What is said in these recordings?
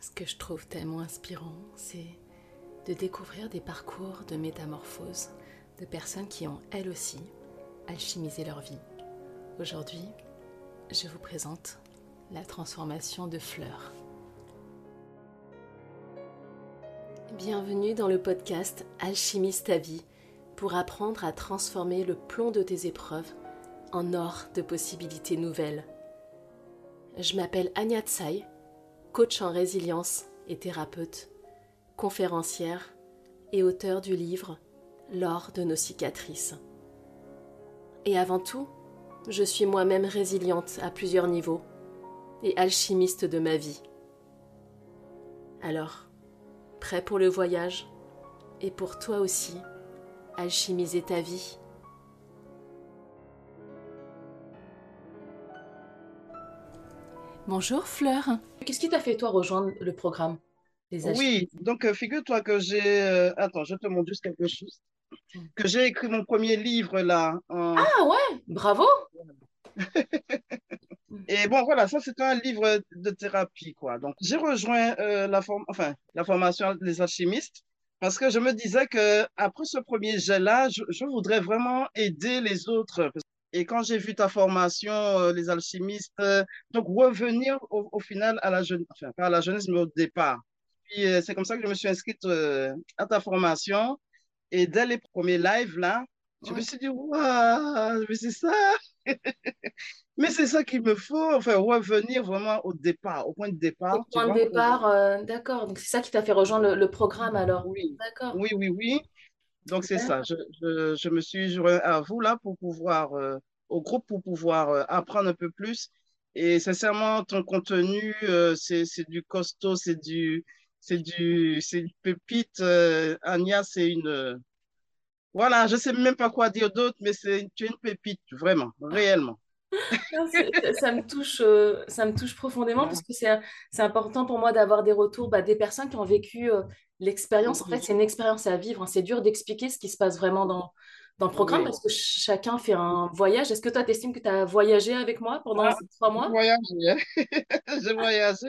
Ce que je trouve tellement inspirant, c'est de découvrir des parcours de métamorphose de personnes qui ont, elles aussi, alchimisé leur vie. Aujourd'hui, je vous présente la transformation de Fleur. Bienvenue dans le podcast Alchimiste ta vie pour apprendre à transformer le plomb de tes épreuves en or de possibilités nouvelles. Je m'appelle Anya Tsai, coach en résilience et thérapeute, conférencière et auteur du livre L'or de nos cicatrices. Et avant tout, je suis moi-même résiliente à plusieurs niveaux et alchimiste de ma vie. Alors, prêt pour le voyage et pour toi aussi, alchimiser ta vie? Bonjour Fleur. Qu'est-ce qui t'a fait toi rejoindre le programme Oui, donc euh, figure-toi que j'ai... Euh, attends, je te montre juste quelque chose. Que j'ai écrit mon premier livre là. Ah ouais, bravo. Et bon, voilà, ça c'est un livre de thérapie, quoi. Donc, j'ai rejoint euh, la, enfin, la formation des alchimistes parce que je me disais que après ce premier jet-là, je, je, voudrais vraiment aider les autres. Et quand j'ai vu ta formation, euh, les alchimistes, euh, donc revenir au, final à la jeunesse, enfin pas à la jeunesse, mais au départ. Puis euh, c'est comme ça que je me suis inscrite à ta formation. Et dès les premiers lives, là, je me suis dit, waouh, mais c'est ça. mais c'est ça qu'il me faut, enfin, revenir vraiment au départ, au point de départ. Au point de départ, d'accord. Donc c'est ça qui t'a fait rejoindre le, programme alors. Oui. D'accord. Oui, oui, oui. Donc, c'est ça. Je, je, je, me suis joint à vous là pour pouvoir, euh, au groupe, pour pouvoir euh, apprendre un peu plus. Et sincèrement, ton contenu, euh, c'est du costaud, c'est du, c'est du, c'est une pépite. Anya, c'est une, voilà, je sais même pas quoi dire d'autre, mais c'est tu es une pépite, vraiment, réellement. ça me touche, ça me touche profondément parce que c'est important pour moi d'avoir des retours bah, des personnes qui ont vécu l'expérience, en fait, c'est une expérience à vivre. Hein. C'est dur d'expliquer ce qui se passe vraiment dans, dans le programme parce que chacun fait un voyage. Est-ce que toi, tu estimes que tu as voyagé avec moi pendant ah, ces trois mois? J'ai voyagé.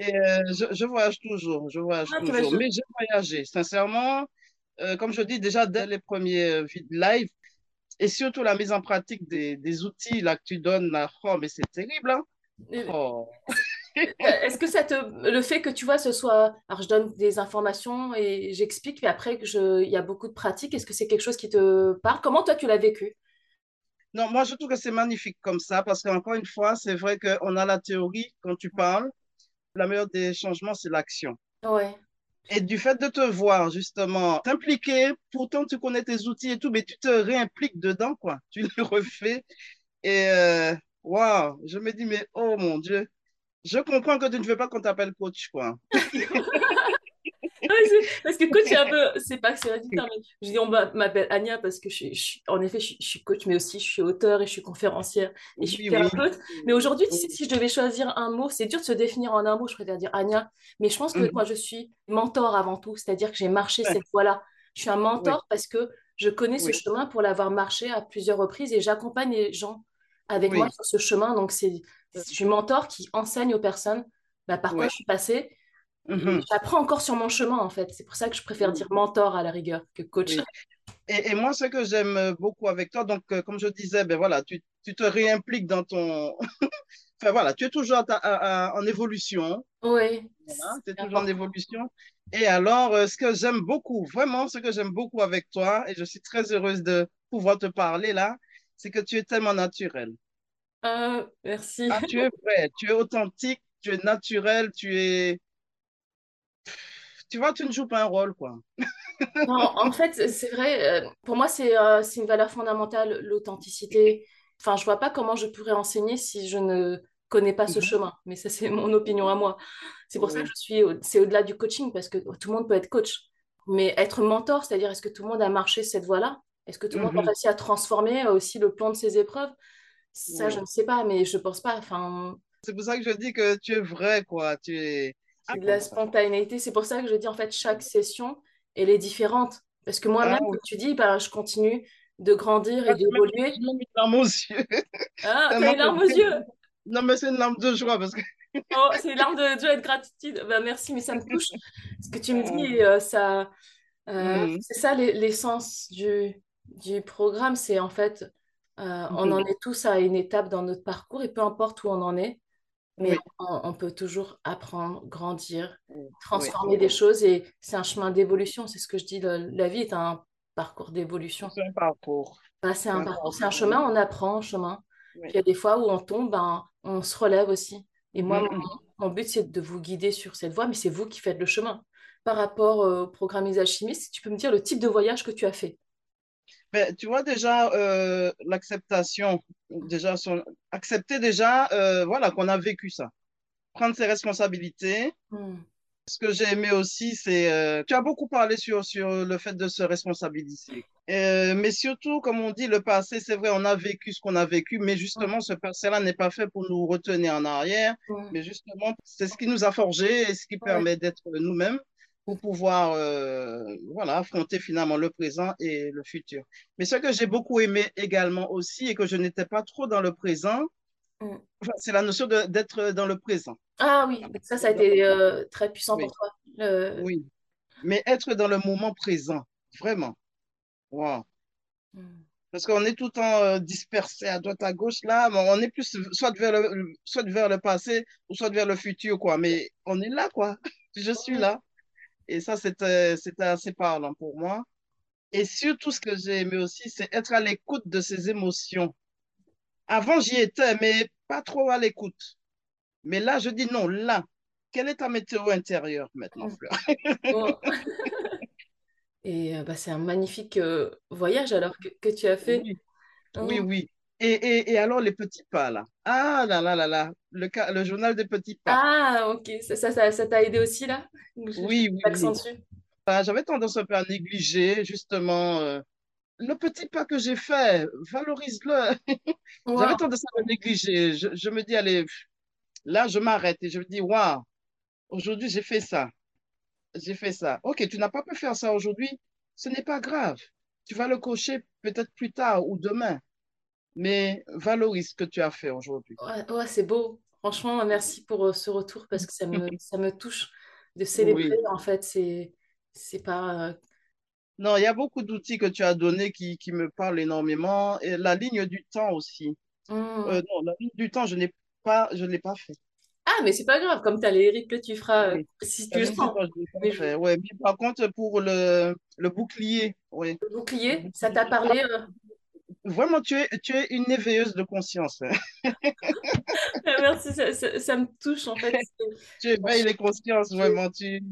Et euh, je, voyage toujours. Je voyage ah, toujours. Mais j'ai voyagé. Sincèrement, euh, comme je dis déjà dès les premiers euh, live, et surtout la mise en pratique des, des outils là, que tu donnes, oh, mais c'est terrible. Hein? Oh. Est-ce que ça te, le fait que tu vois, ce soit, alors je donne des informations et j'explique, puis après je, il y a beaucoup de pratiques, est-ce que c'est quelque chose qui te parle? Comment toi tu l'as vécu? Non, moi je trouve que c'est magnifique comme ça parce qu'encore une fois, c'est vrai qu'on a la théorie quand tu parles, la meilleure des changements c'est l'action. Ouais. Et du fait de te voir justement t'impliquer, pourtant tu connais tes outils et tout, mais tu te réimpliques dedans quoi, tu le refais et euh, waouh, je me dis mais oh mon Dieu je comprends que tu ne veux pas qu'on t'appelle coach, quoi. parce que coach, c'est un peu, c'est pas que c'est mais je dis on m'appelle Anya parce que je, en effet, je, suis coach, mais aussi je suis auteur et je suis conférencière et je suis thérapeute. Mais aujourd'hui, si je devais choisir un mot, c'est dur de se définir en un mot, je préfère dire Anya. Mais je pense que mhm. moi, je suis mentor avant tout, c'est-à-dire que j'ai marché cette voie-là. Je suis un mentor parce que je connais ce chemin pour l'avoir marché à plusieurs reprises et j'accompagne les gens avec moi sur ce chemin. Donc, c'est je suis mentor qui enseigne aux personnes bah, par quoi je suis passée. Mhm. J'apprends encore sur mon chemin, en fait. C'est pour ça que je préfère dire mentor à la rigueur que coach. Et, et, moi, ce que j'aime beaucoup avec toi, donc, euh, comme je disais, ben voilà, tu, tu te réimpliques dans ton. enfin, voilà, tu es toujours en évolution. Oui. tu es toujours en évolution. Et alors, euh, ce que j'aime beaucoup, vraiment, ce que j'aime beaucoup avec toi, et je suis très heureuse de pouvoir te parler là, c'est que tu es tellement naturel. Ah, merci. Ah, tu es vrai, tu es authentique, tu es naturel, tu es. Tu vois, tu ne joues pas un rôle, quoi. non, en fait, c'est vrai, euh, pour moi, c'est euh, une valeur fondamentale, l'authenticité. Enfin, je vois pas comment je pourrais enseigner si je ne connais pas ce mhm. chemin. Mais ça, c'est mon opinion à moi. C'est pour ça que je suis. C'est au-delà du coaching, parce que tout le monde peut être coach. Mais être mentor, c'est-à-dire, est-ce que tout le monde a marché cette voie-là? Est-ce que tout le monde a mhm. réussi à transformer aussi le plan de ses épreuves? Ça, je ne sais pas, mais je pense pas. Enfin... C'est pour ça que je dis que tu es vrai, quoi. Tu es. de la spontanéité. C'est pour ça que je dis, en fait, chaque session, elle est différente. Parce que moi-même, ah tu dis, bah, je continue de grandir et ah, d'évoluer. J'ai une larme aux yeux. Ah, t'as une larme aux yeux Non, mais c'est une larme de joie parce que oh, c'est l'arme de joie et de gratitude. Ben, merci, mais ça me touche. Ce que tu me dis, euh, ça, euh, mm. c'est ça l'essence du, du programme. C'est en fait, euh, on en est tous à une étape dans notre parcours et peu importe où on en est, mais on, peut toujours apprendre, grandir, transformer des choses et c'est un chemin d'évolution. C'est ce que je dis. la vie est un parcours d'évolution. C'est un parcours. c'est un, parcours, c'est un chemin, on apprend un chemin. il y a des fois où on tombe, ben, on se relève aussi. Et moi, mon, but, c'est de vous guider sur cette voie, mais c'est vous qui faites le chemin. Par rapport au programme Alchimistes, tu peux me dire le type de voyage que tu as fait tu vois déjà euh, l'acceptation, déjà accepter déjà euh, voilà qu'on a vécu ça, prendre ses responsabilités, mm ce que j'ai aimé aussi, c'est euh, tu as beaucoup parlé sur, sur le fait de se responsabiliser. Mais surtout, comme on dit, le passé, c'est vrai, on a vécu ce qu'on a vécu, mais justement, ce passé-là n'est pas fait pour nous retenir en arrière, mais justement, c'est ce qui nous a forgé et ce qui permet d'être nous-mêmes pour pouvoir euh, voilà, affronter finalement le présent et le futur. Mais ce que j'ai beaucoup aimé également aussi et que je n'étais pas trop dans le présent, mm. c'est la notion d'être dans le présent. Ah oui, ça, ça a été euh, très puissant pour toi. Oui, mais être dans le moment présent, vraiment. Wow. Hmm. Parce qu'on est tout le temps euh, dispersé à droite, à gauche, là, on est plus soit vers, le, soit vers le passé ou soit vers le futur, quoi. Mais on est là, quoi. Je suis là. Et ça, c'était assez parlant pour moi. Et surtout, ce que j'ai aimé aussi, c'est être à l'écoute de ses émotions. Avant, j'y étais, mais pas trop à l'écoute. Mais là, je dis non, là, quelle est ta météo intérieure maintenant, mm. Fleur? Et euh, bah, c'est un magnifique euh, voyage alors que, tu as fait. Oui, oui. oui. Et, et, et, alors, les petits pas, là. Ah là là là là, le, le journal des petits pas. Ah, ok, ça t'a ça, ça, aidé aussi, là? Oui, oui. oui. Ah, j'avais tendance un peu à négliger, justement, euh, le petit pas que j'ai fait, valorise-le. J'avais tendance à le négliger. Je, je me dis, allez, Là, je m'arrête et je me dis, waouh, aujourd'hui, j'ai fait ça. J'ai fait ça. Ok, tu n'as pas pu faire ça aujourd'hui, ce n'est pas grave. Tu vas le cocher peut-être plus tard ou demain. Mais valorise ce que tu as fait aujourd'hui. Ouais, c'est beau. Franchement, merci pour euh, ce retour parce que ça me, ça me touche de célébrer. En fait, c'est, c'est pas. Euh, non, il y a beaucoup d'outils que tu as donnés qui, qui, me parlent énormément. Et la ligne du temps aussi. Mmh. Euh, non, la ligne du temps, je n'ai pas, je l'ai pas fait. Ah, mais c'est pas grave, comme tu as les que tu feras si tu le sens. Mais ouais, mais par contre, pour le, le bouclier, oui. Le bouclier, ça t'a parlé euh? Vraiment, tu es, tu es une éveilleuse de conscience. Ah, merci, ça, ça, me touche en fait. tu éveilles les consciences, vraiment. Tu...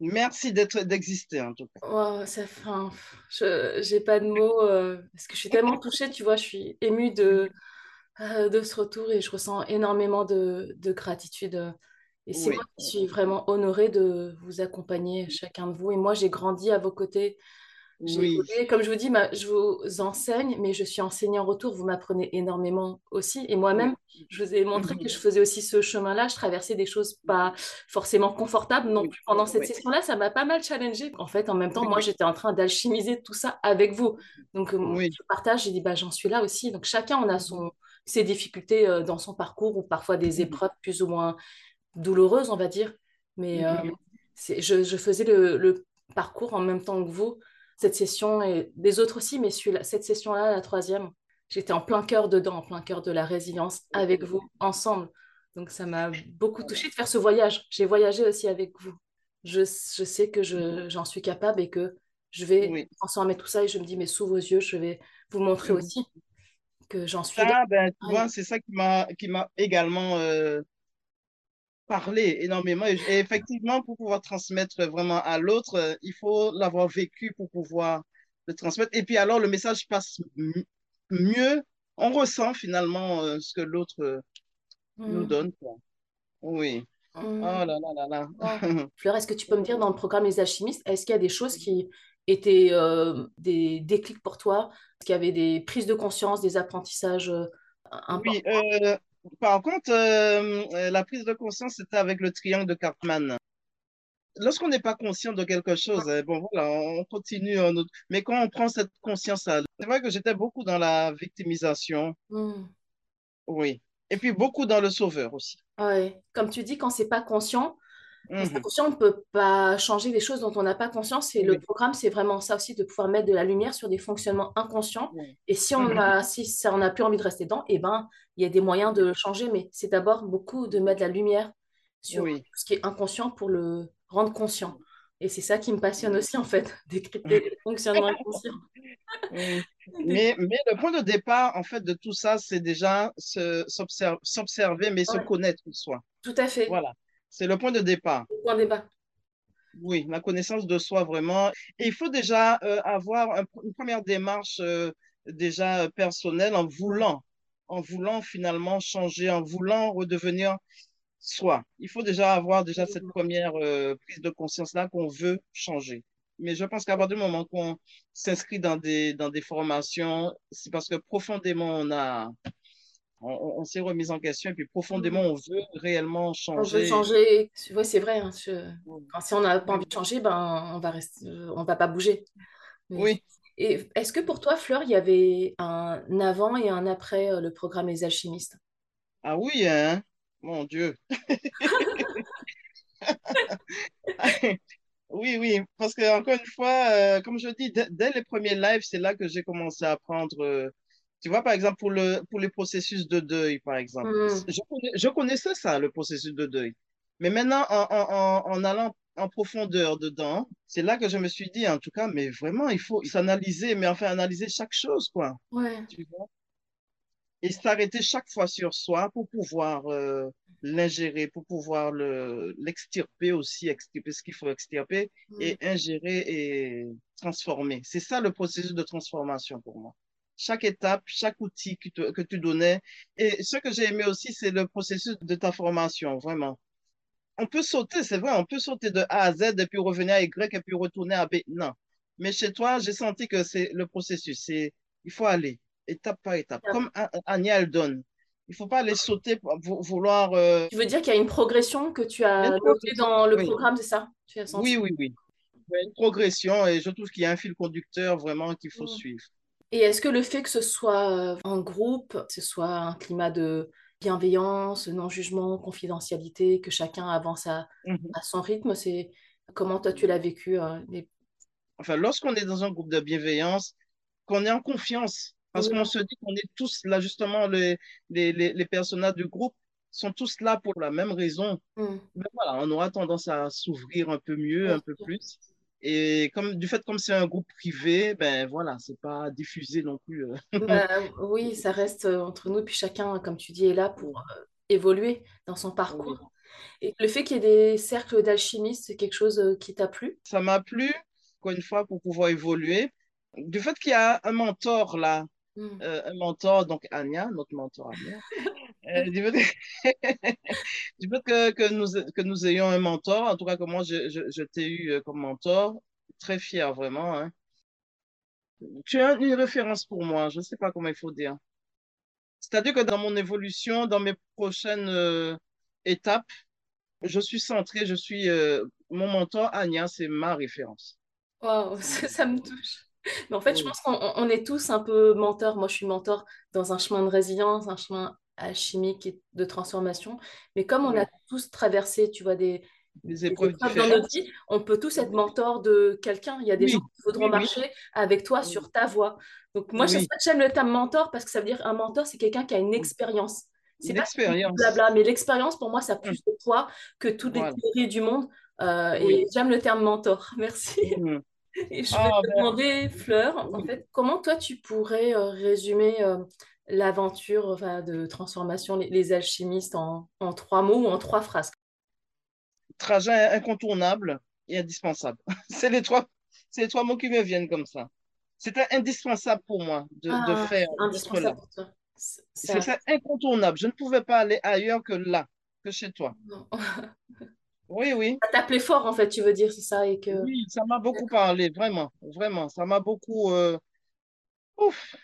Merci d'être d'exister en tout cas. Ça, enfin, je n'ai pas de mots euh, parce que je suis tellement touchée, tu vois, je suis émue de euh, de ce retour et je ressens énormément de, gratitude. Et c'est moi qui suis vraiment honorée de vous accompagner, chacun de vous. Et moi, j'ai grandi à vos côtés. Comme je vous dis, je vous enseigne, mais je suis enseignée en retour. Vous m'apprenez énormément aussi. Et moi-même, je vous ai montré que je faisais aussi ce chemin-là. Je traversais des choses pas forcément confortables. Donc, pendant cette session-là, ça m'a pas mal challengée. En fait, en même temps, moi, j'étais en train d'alchimiser tout ça avec vous. Donc, euh, je partage, j'ai dit, bah, j'en suis là aussi. Donc, chacun, on a son, ses difficultés euh, dans son parcours ou parfois des épreuves plus ou moins douloureuses, on va dire. Mais euh, je, je, faisais le, parcours en même temps que vous, cette session et des autres aussi, mais cette session-là, la troisième, j'étais en plein cœur dedans, en plein cœur de la résilience avec vous, ensemble. Donc ça m'a beaucoup touchée de faire ce voyage. J'ai voyagé aussi avec vous. Je, je sais que j'en suis capable et que je vais transformer tout ça et je me dis, mais sous vos yeux, je vais vous montrer aussi que j'en suis. Ah, ben, c'est ça qui m'a, qui m'a également euh, parlé énormément. Et, effectivement, pour pouvoir transmettre vraiment à l'autre, euh, il faut l'avoir vécu pour pouvoir le transmettre. Et puis alors, le message passe mieux. On ressent finalement euh, ce que l'autre nous mmh. donne. Oui. Mmh. Oh là là là là. Fleur, est-ce que tu peux me dire dans le programme Les Alchimistes, est-ce qu'il y a des choses qui étaient euh, des déclics pour toi? Est-ce qu'il y avait des prises de conscience, des apprentissages euh, importants? Oui, euh, par contre, la prise de conscience, c'était avec le triangle de Cartman. Lorsqu'on n'est pas conscient de quelque chose, bon voilà, on continue. Mais quand on prend cette conscience-là, c'est vrai que j'étais beaucoup dans la victimisation. Hmm. Oui. Et puis beaucoup dans le sauveur aussi. Ouais. Comme tu dis, quand c'est pas conscient, Conscient, on ne peut pas changer des choses dont on n'a pas conscience. Et le programme, c'est vraiment ça aussi, de pouvoir mettre de la lumière sur des fonctionnements inconscients. oui. Et si on Mhm. a, si ça, on n'a plus envie de rester dedans, eh ben, il y a des moyens de le changer. Mais c'est d'abord beaucoup de mettre de la lumière sur Oui. ce qui est inconscient pour le rendre conscient. Et c'est ça qui me passionne aussi, en fait, décrypter les fonctionnements inconscients. Oui. Mais, mais le point de départ, en fait, de tout ça, c'est déjà se- s'observer, mais se connaître soi. tout à fait. Voilà. C'est le point de départ. Point débat. Oui, la connaissance de soi vraiment. Et il faut déjà euh, avoir un- une première démarche euh, déjà personnelle en voulant, en voulant finalement changer, en voulant redevenir soi. Il faut déjà avoir déjà cette première euh, prise de conscience-là qu'on veut changer. Mais je pense qu'à partir du moment qu'on s'inscrit dans des, dans des formations, c'est parce que profondément on a, on, s'est remis en question et puis profondément on veut réellement On veut changer. changer. Ouais, c'est vrai. hein, je- Quand, si on n'a pas envie de changer, ben, on va rester... on va pas bouger. Mais- oui. Et est-ce que pour toi, Fleur, il y avait un avant et un après euh, le programme Les Alchimistes? Ah oui, hein? Mon Dieu. Oui, oui, parce que encore une fois, euh, comme je dis, dès, les premiers lives, c'est là que j'ai commencé à apprendre. euh, tu vois, par exemple, pour le, pour les processus de deuil, par exemple. Hmm, Je, connais- je connaissais ça, le processus de deuil. Mais maintenant, en, en, allant en profondeur dedans, c'est là que je me suis dit, en tout cas, mais vraiment, il faut s'analyser, mais enfin, analyser chaque chose, quoi. ouais. Tu vois? et s'arrêter chaque fois sur soi pour pouvoir euh, l'ingérer, pour pouvoir le, l'extirper aussi, extirper ce qu'il faut extirper Hmm. et ingérer et transformer. C'est ça le processus de transformation pour moi. Chaque étape, chaque outil que, tu- que tu donnais. Et ce que j'ai aimé aussi, c'est le processus de ta formation, vraiment. On peut sauter, c'est vrai, on peut sauter de A à Z et puis revenir à Y et puis retourner à B. Non. Mais chez toi, j'ai senti que c'est le processus. C'est, il faut aller étape par étape. Comme A- Anya, elle donne. Il faut pas aller sauter pour vou- vouloir. euh, Tu veux dire qu'il y a une progression que tu as notée dans le Oui, programme, c'est ça? Tu as oui, senti? oui, oui. Il y a une progression et je trouve qu'il y a un fil conducteur vraiment qu'il faut suivre. Et est-ce que le fait que ce soit euh, en groupe, que ce soit un climat de bienveillance, non-jugement, confidentialité, que chacun avance à, à son rythme, c'est comment toi tu l'as vécu? euh, les- Enfin, lorsqu'on est dans un groupe de bienveillance, qu'on est en confiance, parce Oui, qu'on se dit qu'on est tous là, justement, les, les, les, les personnages du groupe sont tous là pour la même raison. Hmm. Mais voilà, on aura tendance à s'ouvrir un peu mieux, un peu plus. Et comme du fait comme c'est un groupe privé, ben voilà, c'est pas diffusé non plus. Bah, oui, ça reste euh, entre nous, puis chacun, comme tu dis, est là pour euh, évoluer dans son Oui. parcours. Et le fait qu'il y ait des cercles d'alchimistes, c'est quelque chose qui t'a plu? Ça m'a plu, encore une fois, pour pouvoir évoluer. Du fait qu'il y a un mentor là, Hmm. euh, un mentor, donc Anya, notre mentor Anya, euh, du fait, que, que nous, que nous ayons un mentor, en tout cas que moi je, je, je t'ai eu euh, comme mentor, très fier vraiment. Hein. Tu es une référence pour moi, je ne sais pas comment il faut dire. C'est-à-dire que dans mon évolution, dans mes prochaines euh, étapes, je suis centré, je suis euh, mon mentor Anya, c'est ma référence. Waouh, C'est ça, me touche. Mais en fait, je pense qu'on on- on est tous un peu mentors. Moi, je suis mentor dans un chemin de résilience, un chemin alchimique et de transformation. Mais comme on a tous traversé, tu vois, des, Des des épreuves dans notre vie, on peut tous être mentor de quelqu'un. Il y a des gens qui voudront marcher avec toi sur ta voie. Donc, moi, j'aime le terme mentor parce que ça veut dire un mentor, c'est quelqu'un qui a une expérience. C'est pas blabla, mais l'expérience, pour moi, ça a Hum, plus de poids que toutes les Voilà. théories du monde. Euh, et j'aime le terme mentor. Merci. Et je vais Ah, te ben, demander, Fleur, en fait, comment toi tu pourrais euh, résumer euh, l'aventure enfin, de transformation, les, les alchimistes, en, en trois mots ou en trois phrases? Trajet incontournable et indispensable. C'est les trois, c'est les trois mots qui me viennent comme ça. C'était indispensable pour moi de, de Ah, faire, indispensable pour toi. C'était incontournable. Je ne pouvais pas aller ailleurs que là, que chez toi. non. Oui, oui. Ça t'appelait fort, en fait, tu veux dire, c'est ça, et que... Oui, ça m'a beaucoup parlé, vraiment, vraiment. Ça m'a beaucoup. euh, Ouf.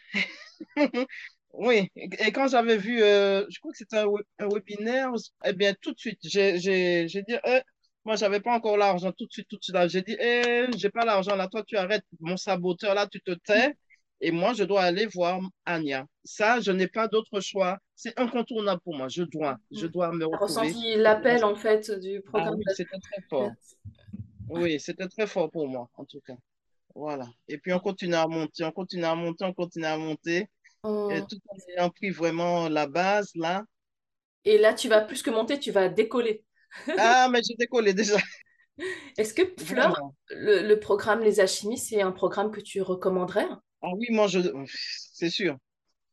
Oui, et quand j'avais vu, euh, je crois que c'était un, web- un webinaire, eh bien, tout de suite, j'ai dit, eh, moi, j'avais pas encore l'argent, tout de suite, tout de suite. J'ai dit, eh, j'ai pas l'argent, là, toi, tu arrêtes, mon saboteur, là, tu te tais, et moi, je dois aller voir Anya. Ça, je n'ai pas d'autre choix c'est incontournable pour moi. Je dois, je dois me retrouver. ressenti l'appel, en fait, du ah programme. c'était très fort. Oui, c'était très fort pour moi, en tout cas. Voilà. Et puis, on continue à monter, on continue à monter, on continue à monter. Oh. Et tout en ayant pris vraiment la base, là. Et là, tu vas plus que monter, tu vas décoller. ah, mais j'ai décollé déjà. Est-ce que Fleur, le, programme Les Alchimistes, c'est un programme que tu recommanderais? Ah oui, moi, je... c'est sûr.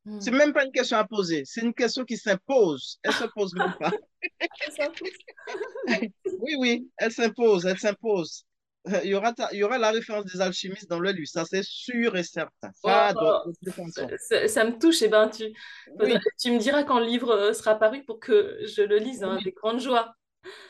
Hmm. C'est même pas une question à poser, c'est une question qui s'impose. Elle se pose même pas. oui, oui, elle s'impose, elle s'impose. Il y, aura il y aura la référence des alchimistes dans le livre, ça c'est sûr et certain. Ça, oh, ça, me touche, et eh ben tu, tu me diras quand le livre euh, sera paru pour que je le lise, hein, avec grande joie.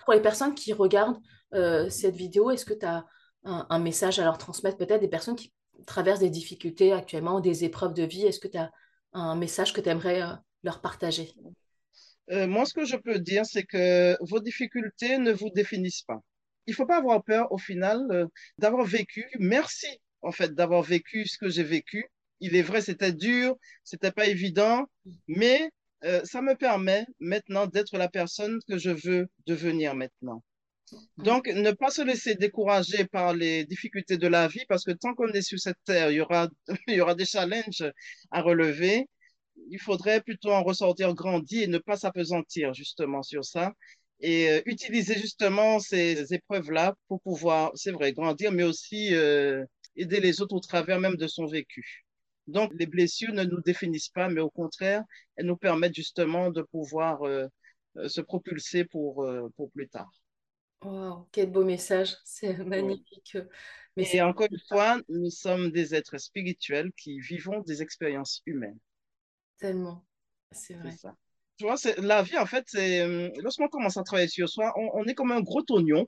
Pour les personnes qui regardent euh, cette vidéo, est-ce que tu as un, un, message à leur transmettre? Peut-être des personnes qui traversent des difficultés actuellement, des épreuves de vie, est-ce que tu as un message que tu aimerais euh, leur partager? Euh, Moi, ce que je peux dire, c'est que vos difficultés ne vous définissent pas. Il ne faut pas avoir peur, au final, euh, d'avoir vécu. Merci, en fait, d'avoir vécu ce que j'ai vécu. Il est vrai, c'était dur, c'était pas évident, mais ça me permet maintenant d'être la personne que je veux devenir maintenant. Donc, ne pas se laisser décourager par les difficultés de la vie, parce que tant qu'on est sur cette terre, il y aura, il y aura des challenges à relever. Il faudrait plutôt en ressortir grandi et ne pas s'apesantir justement sur ça. Et euh, utiliser justement ces épreuves-là pour pouvoir, c'est vrai, grandir, mais aussi euh, aider les autres au travers même de son vécu. Donc, les blessures ne nous définissent pas, mais au contraire, elles nous permettent justement de pouvoir euh, se propulser pour, pour plus tard. Wow, quel beau message, c'est magnifique. Mais Et encore une fois, nous sommes des êtres spirituels qui vivons des expériences humaines. Tellement, c'est vrai. Ça. Tu vois, la vie, en fait, c'est hum, lorsqu'on commence à travailler sur soi, on, est comme un gros oignon.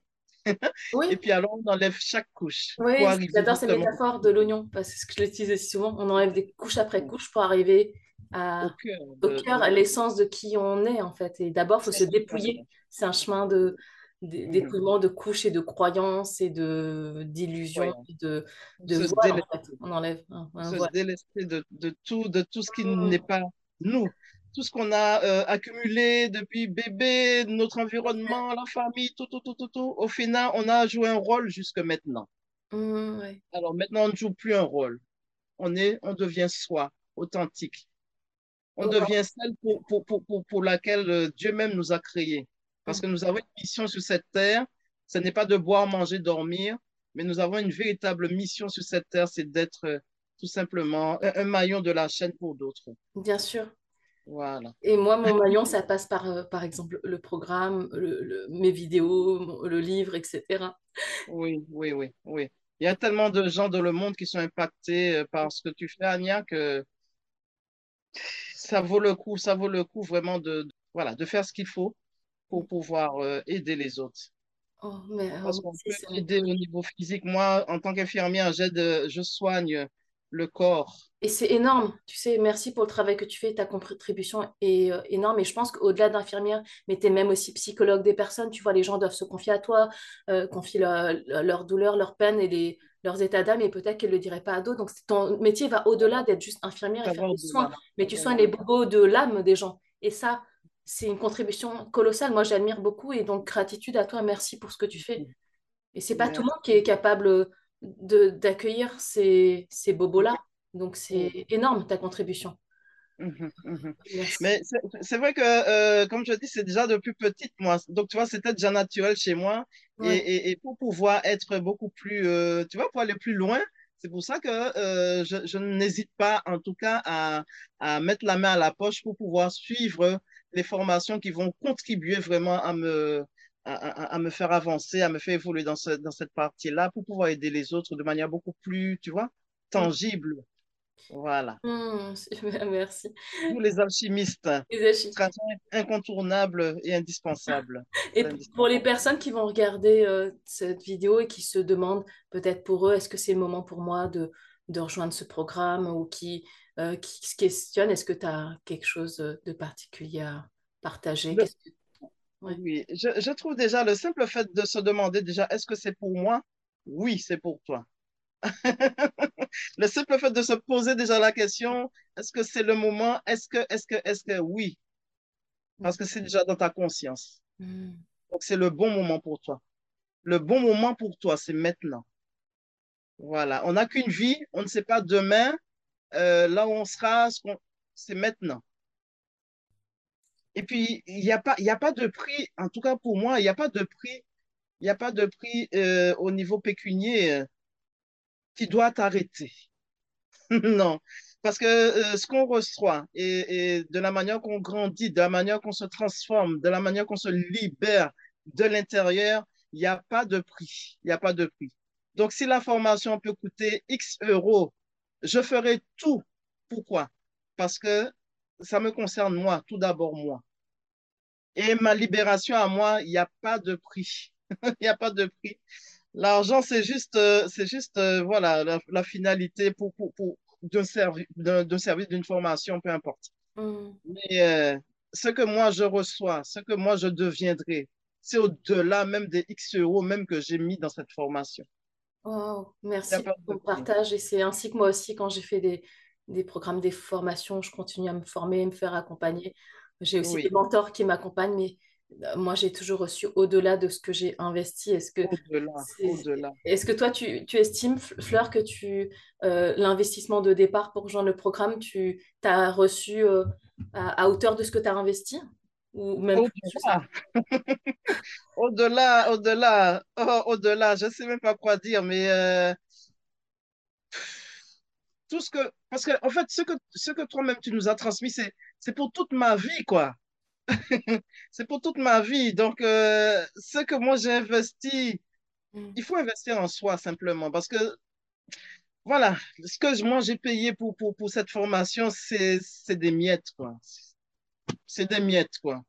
oui. Et puis alors, on enlève chaque couche. Oui, j'adore cette métaphore de l'oignon, parce que je l'utilise souvent. On enlève des couches après couches pour arriver à, au cœur, à l'essence de qui on est, en fait. Et d'abord, il faut se dépouiller. C'est un chemin de, Mmh. dépouillement de couches et de croyances et de d'illusions de, de on enlève se délester de, de, tout de tout ce qui mmh. n'est pas nous. Tout ce qu'on a euh, accumulé depuis bébé notre environnement la famille tout tout tout tout tout. Au final on a joué un rôle jusque maintenant. Mmh, alors maintenant on ne joue plus un rôle. On est on devient soi authentique. On devient celle pour, pour, pour, pour laquelle euh, Dieu même nous a créés parce que nous avons une mission sur cette terre. Ce n'est pas de boire, manger, dormir, mais nous avons une véritable mission sur cette terre, c'est d'être euh, tout simplement un, maillon de la chaîne pour d'autres. Bien sûr. Voilà. Et moi, mon maillon, ça passe par, euh, par exemple, le programme, le, mes vidéos, le livre, etc. Oui, oui, oui, oui. Il y a tellement de gens dans le monde qui sont impactés euh, par ce que tu fais, Ania, que ça vaut le coup, ça vaut le coup vraiment de, voilà, de faire ce qu'il faut pour pouvoir euh, aider les autres. Oh, mais, Parce qu'on peut aider au niveau physique. Moi, en tant qu'infirmière, j'aide, je soigne le corps. Et c'est énorme. Tu sais, merci pour le travail que tu fais. Ta contribution est euh, énorme. Et je pense qu'au-delà d'infirmière, mais tu es même aussi psychologue des personnes. Tu vois, les gens doivent se confier à toi, euh, confier leur, leur, douleur, leur peine et les, leurs états d'âme. Et peut-être qu'elles ne le diraient pas à d'autres. Donc, ton métier va au-delà d'être juste infirmière et faire des soins. Mais tu soignes les bobos de l'âme des gens. Et ça, c'est une contribution colossale. Moi, j'admire beaucoup et donc gratitude à toi. Merci pour ce que tu fais. Et c'est pas tout le monde qui est capable d'accueillir ces, ces bobos-là. Donc, c'est énorme ta contribution. Mmh mmh Mais c'est vrai que, euh, comme je dis, c'est déjà depuis petite, moi. Donc, tu vois, c'était déjà naturel chez moi. Et, et, pour pouvoir être beaucoup plus, euh, tu vois, pour aller plus loin, c'est pour ça que euh, je, je n'hésite pas, en tout cas, à, à, mettre la main à la poche pour pouvoir suivre les formations qui vont contribuer vraiment à me, à, me faire avancer, à me faire évoluer dans, dans cette partie-là pour pouvoir aider les autres de manière beaucoup plus, tu vois, tangible. Voilà. Mmh, merci. Tous les alchimistes. Les alchimistes. Incontournables et indispensables. Et pour les personnes qui vont regarder euh, cette vidéo et qui se demandent peut-être pour eux, est-ce que c'est le moment pour moi de, de rejoindre ce programme ou qui, euh, qui se questionnent, est-ce que tu as quelque chose de particulier à partager? Oui, je, je, trouve déjà le simple fait de se demander déjà, est-ce que c'est pour moi? Oui, c'est pour toi. le simple fait de se poser déjà la question, est-ce que c'est le moment? Est-ce que, est-ce que, est-ce que oui? Parce que c'est déjà dans ta conscience. Mm. Donc, c'est le bon moment pour toi. Le bon moment pour toi, c'est maintenant. Voilà, on n'a qu'une vie, on ne sait pas demain, euh, là où on sera, c'est maintenant. Et puis, il n'y a, pas, a pas de prix, en tout cas pour moi, il n'y a pas de prix, il a pas de prix euh, au niveau pécunier euh, qui doit t'arrêter. non, parce que ce qu'on reçoit et, et, de la manière qu'on grandit, de la manière qu'on se transforme, de la manière qu'on se libère de l'intérieur, il n'y a pas de prix. Il n'y a pas de prix. Donc, si la formation peut coûter X euros, je ferai tout. Pourquoi? Parce que ça me concerne moi, tout d'abord moi. Et ma libération à moi, il n'y a pas de prix. Il n'y a pas de prix. L'argent, c'est juste, euh, c'est juste euh, voilà, la, finalité pour, pour, pour d'un service, d'une formation, peu importe. Mm. Mais euh, ce que moi je reçois, ce que moi je deviendrai, c'est au-delà même des X euros même que j'ai mis dans cette formation. Merci pour le partage. Et c'est ainsi que moi aussi, quand j'ai fait des, des, programmes, des formations, je continue à me former, me faire accompagner. J'ai aussi des mentors qui m'accompagnent, mais euh, moi, j'ai toujours reçu au-delà de ce que j'ai investi. Est-ce que, est-ce que toi, tu, tu, estimes, Fleur, que tu euh, l'investissement de départ pour rejoindre le programme, tu as reçu euh, à, hauteur de ce que tu as investi? Ou même au-delà. au-delà, au-delà, oh, au-delà, je ne sais même pas quoi dire, mais euh, tout ce que, parce que en fait, ce que, ce que toi-même tu nous as transmis, c'est, c'est pour toute ma vie, quoi. c'est pour toute ma vie. Donc, euh, ce que moi j'ai investi, mm. il faut investir en soi simplement, parce que voilà, ce que moi j'ai payé pour, pour, pour cette formation, c'est, c'est des miettes, quoi c'est des miettes, quoi.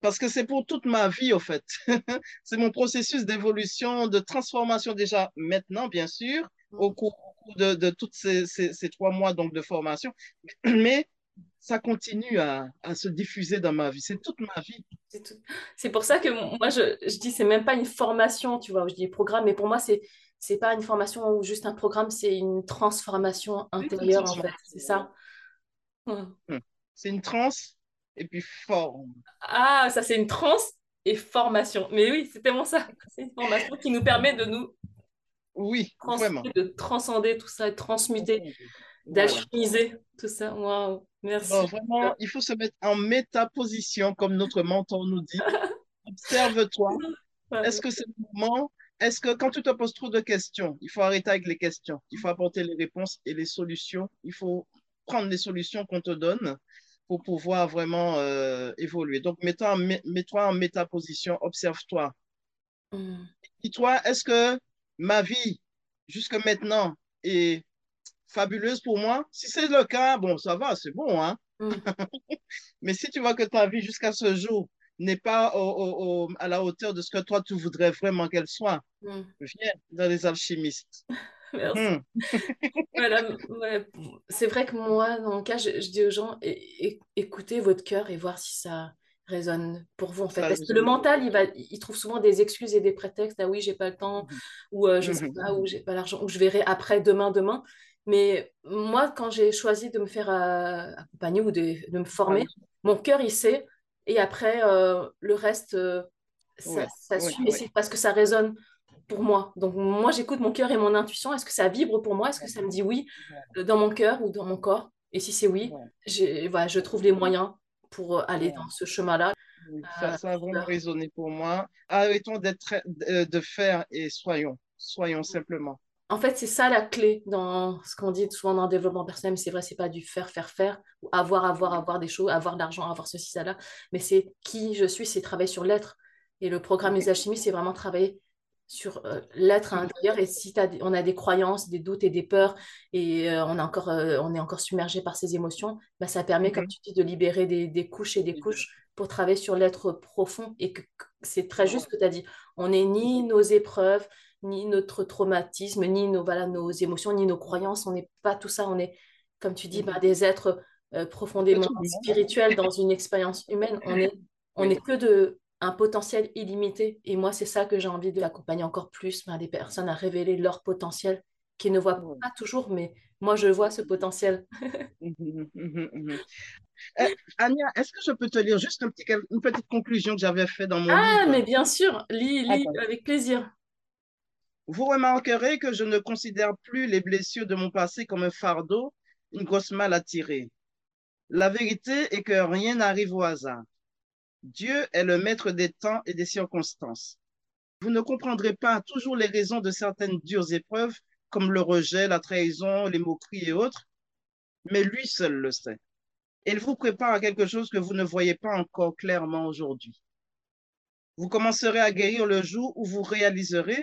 Parce que c'est pour toute ma vie, au fait. c'est mon processus d'évolution, de transformation déjà maintenant, bien sûr, au cours, de, de tous ces, ces, trois mois donc, de formation. Mais ça continue à, à, se diffuser dans ma vie. C'est toute ma vie. C'est pour ça que moi, je, je dis, c'est même pas une formation, tu vois, je dis programme, mais pour moi, c'est c'est pas une formation ou juste un programme, c'est une transformation intérieure, en fait. C'est ça. Hum. C'est une trans et puis forme. Ah, ça c'est une trans et formation. Mais oui, c'est tellement ça. C'est une formation qui nous permet de nous oui, vraiment. de transcender tout ça, de transmuter, d'alchimiser tout ça. Waouh, merci. vraiment, il faut se mettre en métaposition, comme notre mentor nous dit. Observe-toi. Est-ce que c'est le moment? Est-ce que quand tu te poses trop de questions, il faut arrêter avec les questions. Il faut apporter les réponses et les solutions. Il faut prendre les solutions qu'on te donne pour pouvoir vraiment euh, évoluer. Donc, mets-toi en, métaposition, observe-toi. Mm. Dis-toi, est-ce que ma vie jusque maintenant est fabuleuse pour moi? Si c'est le cas, bon, ça va, c'est bon, hein? Mm. Mais si tu vois que ta vie jusqu'à ce jour n'est pas à la hauteur de ce que toi, tu voudrais vraiment qu'elle soit, mm. viens dans les alchimistes. Merci. Hmm. C'est vrai que moi, dans mon cas, je, dis aux gens, écoutez votre cœur et voir si ça résonne pour vous en fait. Parce que le mental, il, va, il trouve souvent des excuses et des prétextes. Ah oui, j'ai pas le temps, mhm. ou euh, je sais mhm. pas, ou j'ai pas l'argent, ou je verrai après, demain, demain. Mais moi, quand j'ai choisi de me faire euh, accompagner ou de, de me former, mon cœur, il sait. Et après, euh, le reste, ça, ça suit. c'est parce que ça résonne pour moi. Donc moi, j'écoute mon cœur et mon intuition. Est-ce que ça vibre pour moi? Est-ce que ça me dit oui euh, dans mon cœur ou dans mon corps? Et si c'est oui, voilà, je trouve les moyens pour euh, aller dans ce chemin-là. Ça, ça, a vraiment résonné pour moi. Arrêtons d'être euh, de faire et soyons, soyons simplement. En fait, c'est ça la clé dans ce qu'on dit souvent dans le développement personnel, mais c'est vrai, c'est pas du faire, faire, faire, ou avoir, avoir, avoir des choses, avoir de l'argent, avoir ceci, ça, là, mais c'est qui je suis, c'est travailler sur l'être. Et le programme Les Alchimies, c'est vraiment travailler sur euh, l'être à l'intérieur et si on a des croyances, des doutes et des peurs et euh, on, est encore, euh, on est encore submergé par ces émotions, bah, ça permet, comme tu dis, de libérer des, couches et des couches pour travailler sur l'être profond et que, c'est très juste ce que tu as dit. On n'est ni nos épreuves, ni notre traumatisme, ni nos, voilà, nos émotions, ni nos croyances. On n'est pas tout ça. On est, comme tu dis, bah, des êtres profondément spirituels dans une expérience humaine. On est, on est que de un potentiel illimité. Et moi, c'est ça que j'ai envie de l'accompagner encore plus, ben, des personnes à révéler leur potentiel, qui ne voient pas toujours, mais moi, je vois ce potentiel. Mhm, mhm, mhm, Eh, Anya, est-ce que je peux te lire juste un petit, une petite conclusion que j'avais faite dans mon ah, livre? mais bien sûr, lis, lis avec plaisir. Vous remarquerez que je ne considère plus les blessures de mon passé comme un fardeau, une grosse malle à tirer. La vérité est que rien n'arrive au hasard. Dieu est le maître des temps et des circonstances. Vous ne comprendrez pas toujours les raisons de certaines dures épreuves, comme le rejet, la trahison, les moqueries et autres, mais lui seul le sait. Il vous prépare à quelque chose que vous ne voyez pas encore clairement aujourd'hui. Vous commencerez à guérir le jour où vous réaliserez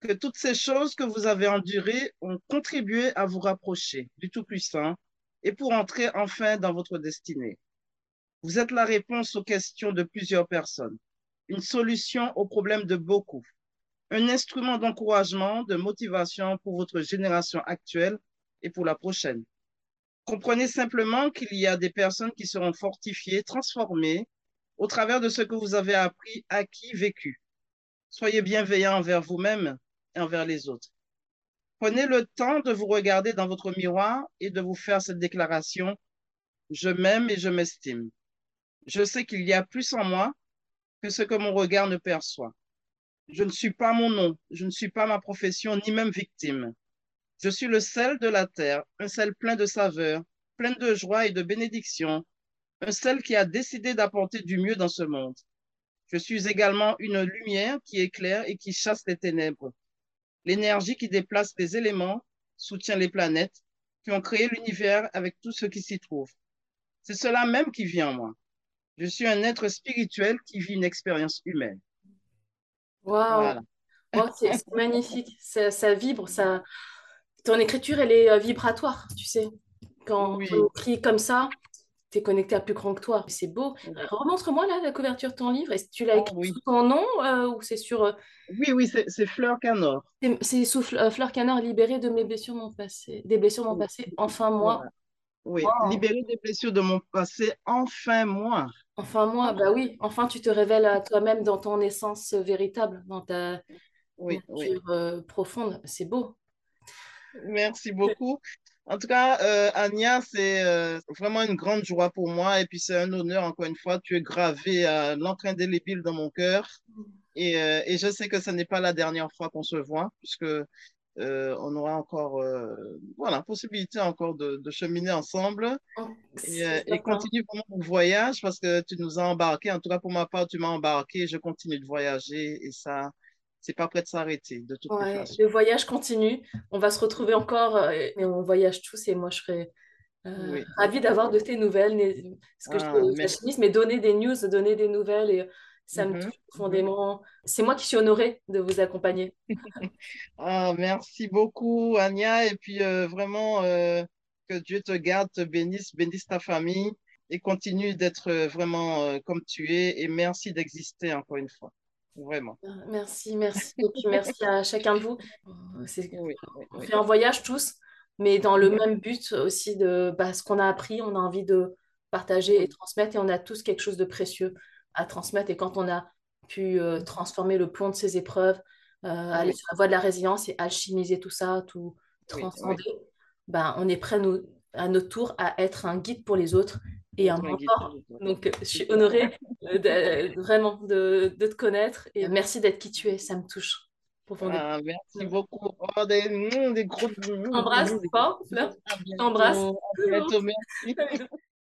que toutes ces choses que vous avez endurées ont contribué à vous rapprocher du Tout-Puissant et pour entrer enfin dans votre destinée. Vous êtes la réponse aux questions de plusieurs personnes, une solution aux problèmes de beaucoup, un instrument d'encouragement, de motivation pour votre génération actuelle et pour la prochaine. Comprenez simplement qu'il y a des personnes qui seront fortifiées, transformées au travers de ce que vous avez appris, acquis, vécu. Soyez bienveillants envers vous-même et envers les autres. Prenez le temps de vous regarder dans votre miroir et de vous faire cette déclaration. Je m'aime et je m'estime. Je sais qu'il y a plus en moi que ce que mon regard ne perçoit. Je ne suis pas mon nom, je ne suis pas ma profession, ni même victime. Je suis le sel de la terre, un sel plein de saveur, plein de joie et de bénédiction, un sel qui a décidé d'apporter du mieux dans ce monde. Je suis également une lumière qui éclaire et qui chasse les ténèbres. L'énergie qui déplace les éléments soutient les planètes qui ont créé l'univers avec tout ce qui s'y trouve. C'est cela même qui vit en moi. Je suis un être spirituel qui vit une expérience humaine. Waouh! c'est magnifique. Ça, vibre. Ça... Ton écriture, elle est euh, vibratoire, tu sais. Quand on écrit comme ça, tu es connecté à plus grand que toi. C'est beau. Remontre-moi là la couverture de ton livre. Est-ce que tu l'as oh, écrit sous ton nom euh, ou c'est sur. Euh, oui, oui, c'est Fleur Canor. C'est sous Fleur Canor, libérée de mes blessures, mon passé. Des blessures de mon passé. Enfin, moi. Oui, libérée des blessures de mon passé. Enfin, moi. Enfin, moi, bah oui. Enfin, tu te révèles à toi-même dans ton essence véritable, dans ta nature euh, profonde. C'est beau. Merci beaucoup. En tout cas, euh, Anya, c'est euh, vraiment une grande joie pour moi et puis c'est un honneur, encore une fois. Tu es gravé à l'encre indélébile dans mon cœur et, euh, et, je sais que ce n'est pas la dernière fois qu'on se voit puisque on aura encore voilà, possibilité encore de, de cheminer ensemble oh, et, et continue vraiment mon voyage parce que tu nous as embarqués. En tout cas, pour ma part, tu m'as embarqué. Je continue de voyager et ça, c'est pas prêt de s'arrêter de toute façon. Le voyage continue. On va se retrouver encore euh, et on voyage tous et moi je serais euh, ravie d'avoir de tes nouvelles. Ce que je ah, mais donner des news, donner des nouvelles et ça me mhm, touche profondément. C'est moi qui suis honorée de vous accompagner. ah, merci beaucoup Anya et puis euh, vraiment que Dieu te garde, te bénisse, bénisse ta famille et continue d'être vraiment comme tu es et merci d'exister encore une fois. Vraiment. Ah, merci, merci. Et puis merci à chacun de vous. on fait un voyage tous, mais dans le même but aussi de bah, ce qu'on a appris, on a envie de partager et transmettre, et on a tous quelque chose de précieux à transmettre. Et quand on a pu euh, transformer le plomb de ces épreuves, euh, aller sur la voie de la résilience et alchimiser tout ça, tout transcender, ben, on est prêt nous, à notre tour à être un guide pour les autres et un mentor. Donc, je suis honorée euh, vraiment de, de, te connaître et merci d'être qui tu es, ça me touche. Ah, merci beaucoup. Oh, des, des gros. Embrasse fort, Fleur. Embrasse. bientôt, merci.